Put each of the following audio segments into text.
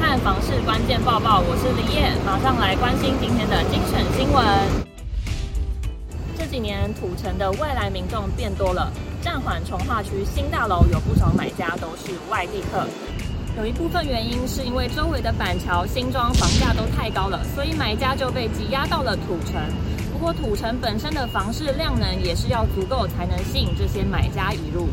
看房市关键报报，我是李叶，马上来关心今天的精选新闻。这几年土城的外来民众变多了，暂缓重划区新大楼有不少买家都是外地客。有一部分原因是因为周围的板桥、新庄房价都太高了，所以买家就被挤压到了土城。不过土城本身的房市量能也是要足够才能吸引这些买家移入。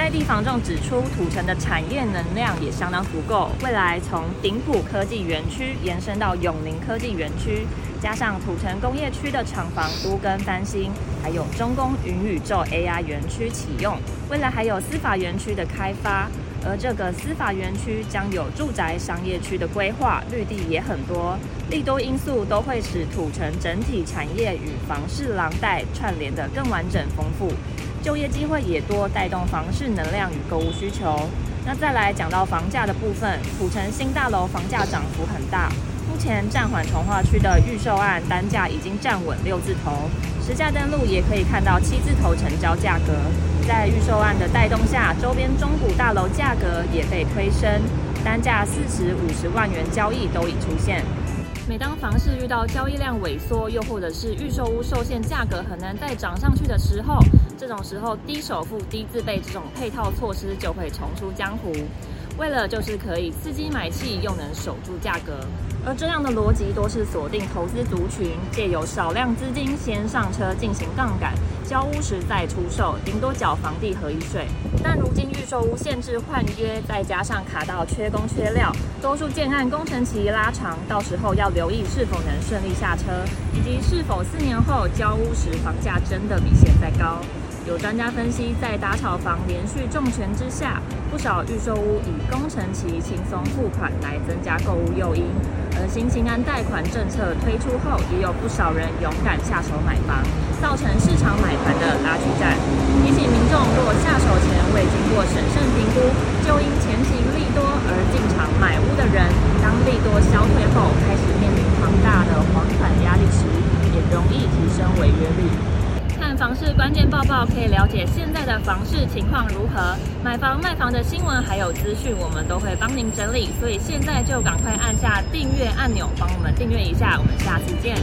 在地房仲指出，土城的产业能量也相当足够，未来从顶埔科技园区延伸到永宁科技园区，加上土城工业区的厂房都更翻新，还有中工云宇宙 AI 园区启用，未来还有司法园区的开发，而这个司法园区将有住宅商业区的规划，绿地也很多，利多因素都会使土城整体产业与房市廊带串联得更完整丰富。就业机会也多，带动房市能量与购物需求。那再来讲到房价的部分，土城新大楼房价涨幅很大。目前暂缓重划区的预售案单价已经站稳六字头，实价登录也可以看到七字头成交价格。在预售案的带动下，周边中古大楼价格也被推升，单价四十五十万元交易都已出现。每当房市遇到交易量萎缩，又或者是预售屋受限，价格很难再涨上去的时候，这种时候低首付、低自备这种配套措施就会重出江湖。为了就是可以刺激买气，又能守住价格，而这样的逻辑多是锁定投资族群，借由少量资金先上车进行杠杆，交屋时再出售，顶多缴房地合一税。但如今预售屋限制换约，再加上卡到缺工缺料，多数建案工程期拉长，到时候要留意是否能顺利下车，以及是否四年后交屋时房价真的比现在高。有专家分析，在打炒房连续重拳之下，不少预售屋以工程期轻松付款来增加购物诱因。而新兴安贷款政策推出后，也有不少人勇敢下手买房，造成市场买盘的拉锯战。提醒民众，若下手前未经过审慎评估，就应前期利多而进场买屋的人，当利多消退后，开始面临庞大的还款压力时，也容易提升违约率。房是关键报报可以了解现在的房市情况如何，买房卖房的新闻还有资讯，我们都会帮您整理，所以现在就赶快按下订阅按钮，帮我们订阅一下，我们下次见。